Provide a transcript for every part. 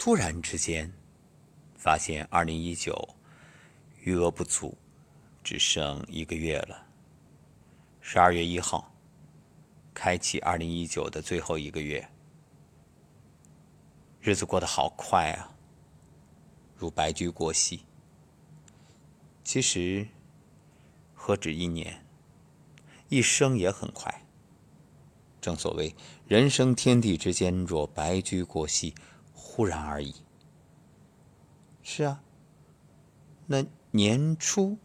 突然之间，发现二零一九余额不足，只剩一个月了。十二月一号，开启二零一九的最后一个月，日子过得好快啊，如白驹过隙。其实，何止一年，一生也很快。正所谓人生天地之间，若白驹过隙，忽然而已。是啊，那年初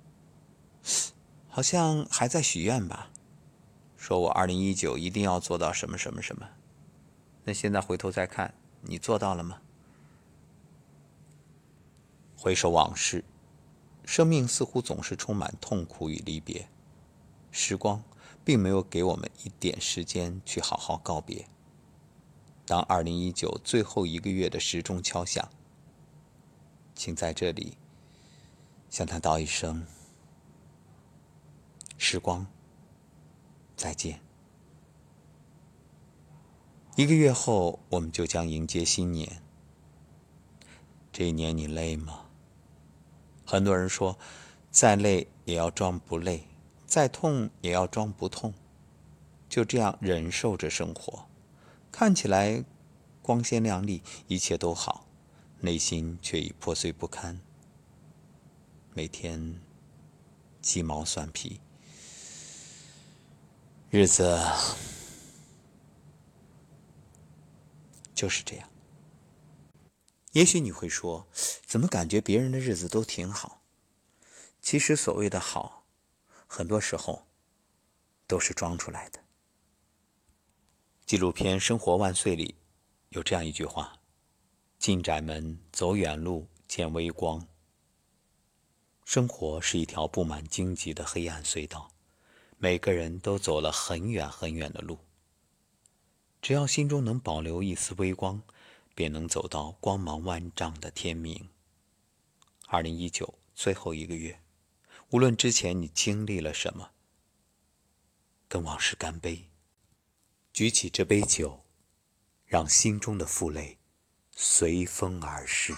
好像还在许愿吧，说我二零一九一定要做到什么什么什么。那现在回头再看，你做到了吗？回首往事，生命似乎总是充满痛苦与离别，时光。并没有给我们一点时间去好好告别。当二零一九最后一个月的时钟敲响，请在这里向他道一声：“时光，再见。”一个月后，我们就将迎接新年。这一年你累吗？很多人说，再累也要装不累。再痛也要装不痛，就这样忍受着生活，看起来光鲜亮丽，一切都好，内心却已破碎不堪。每天鸡毛蒜皮，日子就是这样。也许你会说，怎么感觉别人的日子都挺好？其实所谓的好。很多时候，都是装出来的。纪录片《生活万岁》里有这样一句话：“进窄门，走远路，见微光。”生活是一条布满荆棘的黑暗隧道，每个人都走了很远很远的路。只要心中能保留一丝微光，便能走到光芒万丈的天明。二零一九最后一个月。无论之前你经历了什么，跟往事干杯，举起这杯酒，让心中的负累随风而逝。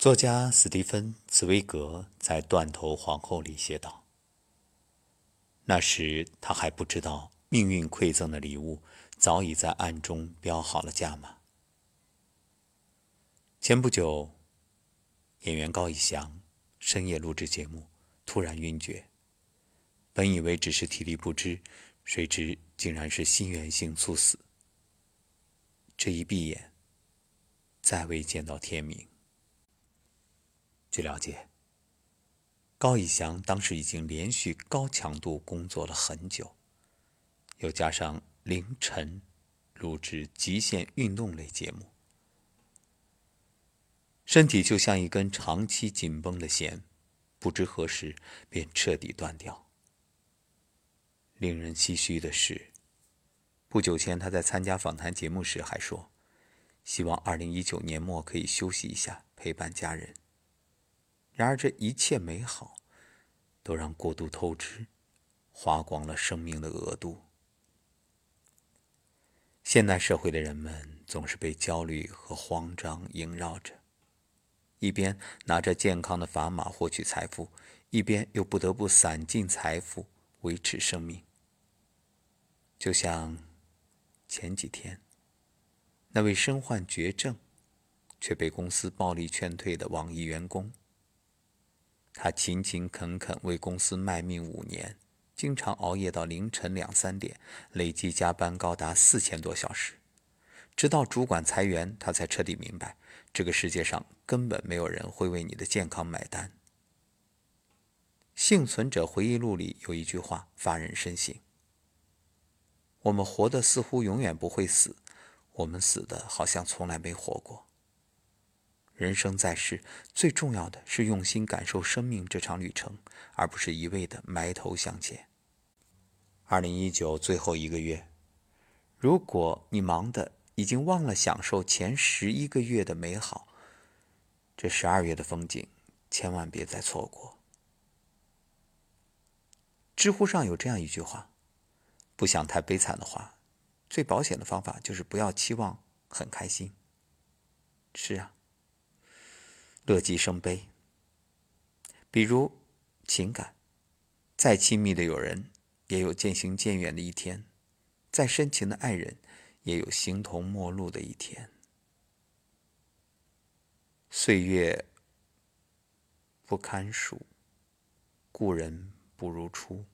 作家斯蒂芬·茨威格在《断头皇后》里写道：“那时他还不知道，命运馈赠的礼物早已在暗中标好了价码。”前不久，演员高以翔深夜录制节目，突然晕厥。本以为只是体力不支，谁知竟然是心源性猝死。这一闭眼，再未见到天明。据了解，高以翔当时已经连续高强度工作了很久，又加上凌晨录制极限运动类节目，身体就像一根长期紧绷的弦，不知何时便彻底断掉。令人唏嘘的是，不久前他在参加访谈节目时还说，希望二零一九年末可以休息一下，陪伴家人。然而，这一切美好，都让过度透支，花光了生命的额度。现代社会的人们总是被焦虑和慌张萦绕着，一边拿着健康的砝码获取财富，一边又不得不散尽财富维持生命。就像前几天，那位身患绝症，却被公司暴力劝退的网易员工。他勤勤恳恳为公司卖命五年，经常熬夜到凌晨两三点，累计加班高达四千多小时。直到主管裁员，他才彻底明白，这个世界上根本没有人会为你的健康买单。幸存者回忆录里有一句话发人深省：我们活的似乎永远不会死，我们死的好像从来没活过。人生在世，最重要的是用心感受生命这场旅程，而不是一味的埋头向前。二零一九最后一个月，如果你忙的已经忘了享受前十一个月的美好，这十二月的风景千万别再错过。知乎上有这样一句话：“不想太悲惨的话，最保险的方法就是不要期望很开心。”是啊。乐极生悲。比如情感，再亲密的友人，也有渐行渐远的一天；再深情的爱人，也有形同陌路的一天。岁月不堪数，故人不如初。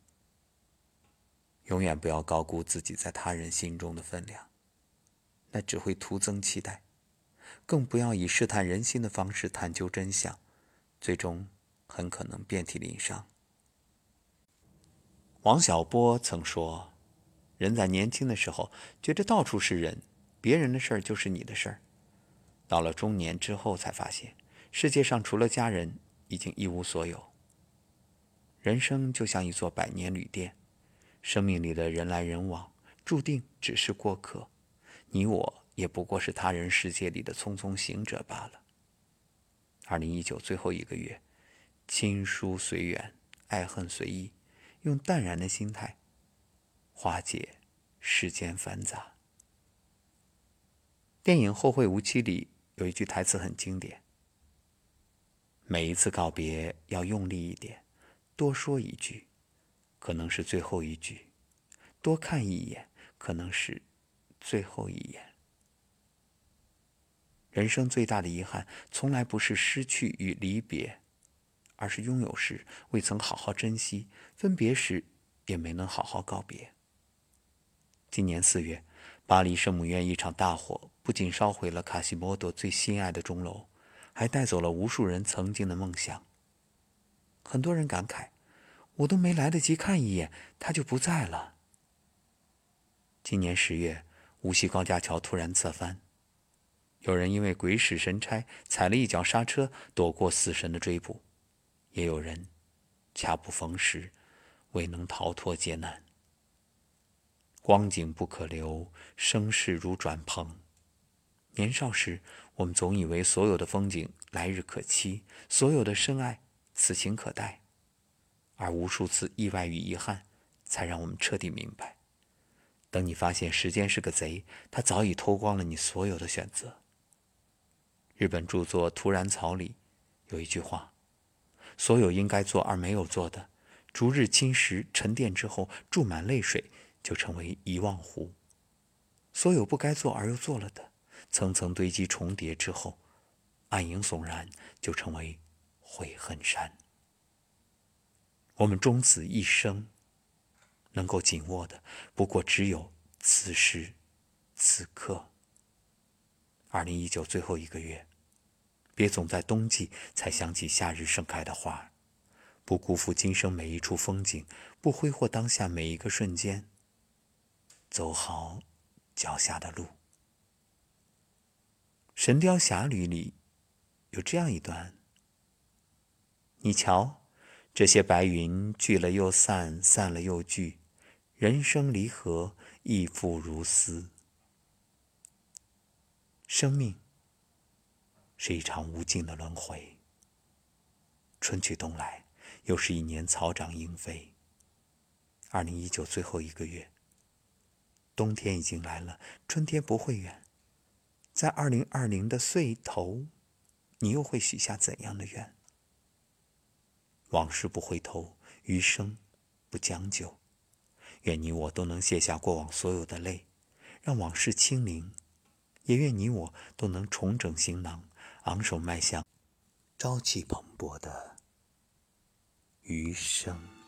永远不要高估自己在他人心中的分量，那只会徒增期待。更不要以试探人心的方式探究真相，最终很可能遍体鳞伤。王小波曾说：“人在年轻的时候觉得到处是人，别人的事儿就是你的事儿；到了中年之后，才发现世界上除了家人，已经一无所有。人生就像一座百年旅店，生命里的人来人往，注定只是过客。你我。”也不过是他人世界里的匆匆行者罢了。二零一九最后一个月，亲疏随缘，爱恨随意，用淡然的心态化解世间繁杂。电影《后会无期》里有一句台词很经典：“每一次告别要用力一点，多说一句，可能是最后一句；多看一眼，可能是最后一眼。”人生最大的遗憾，从来不是失去与离别，而是拥有时未曾好好珍惜，分别时也没能好好告别。今年四月，巴黎圣母院一场大火，不仅烧毁了卡西莫多最心爱的钟楼，还带走了无数人曾经的梦想。很多人感慨：“我都没来得及看一眼，他就不在了。”今年十月，无锡高架桥突然侧翻。有人因为鬼使神差踩了一脚刹车，躲过死神的追捕；也有人恰不逢时，未能逃脱劫难。光景不可留，生事如转蓬。年少时，我们总以为所有的风景来日可期，所有的深爱此情可待，而无数次意外与遗憾，才让我们彻底明白：等你发现时间是个贼，他早已偷光了你所有的选择。日本著作《徒然草》里有一句话：“所有应该做而没有做的，逐日侵蚀沉淀之后，注满泪水，就成为遗忘湖；所有不该做而又做了的，层层堆积重叠之后，暗影悚然，就成为悔恨山。”我们终此一生，能够紧握的，不过只有此时此刻。二零一九最后一个月，别总在冬季才想起夏日盛开的花，不辜负今生每一处风景，不挥霍当下每一个瞬间。走好脚下的路。《神雕侠侣》里有这样一段：你瞧，这些白云聚了又散，散了又聚，人生离合，亦复如斯。生命是一场无尽的轮回。春去冬来，又是一年草长莺飞。二零一九最后一个月，冬天已经来了，春天不会远。在二零二零的岁头，你又会许下怎样的愿？往事不回头，余生不将就。愿你我都能卸下过往所有的泪，让往事清零。也愿你我都能重整行囊，昂首迈向朝气蓬勃的余生。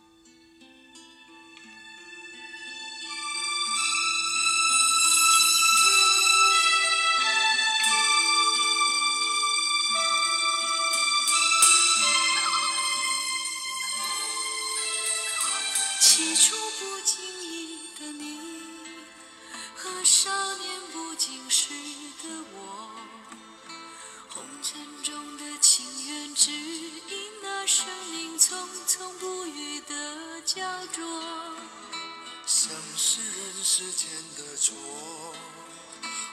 是人世间的错，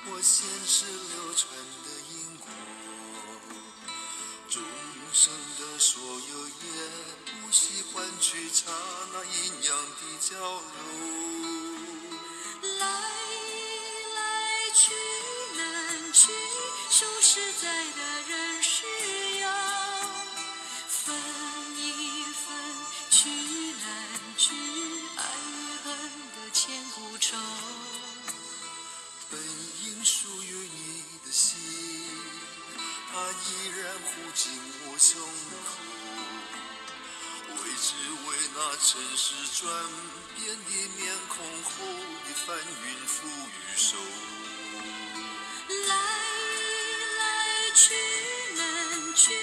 我前世流传的因果，众生的所有也不惜换取刹那阴阳的交流。来来去难去，数十载的人世千古愁。本应属于你的心，它依然护紧我胸口。为只为那尘世转变的面孔后的翻云覆雨手。来来去难去，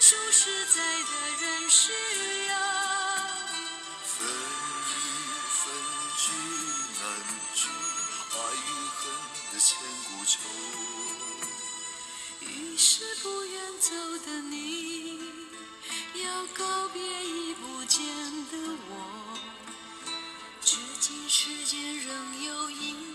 数十载的人是要分一分聚难聚，爱与恨的千古愁。于是不愿走的你，要告别已不见的我。至今世间仍有隐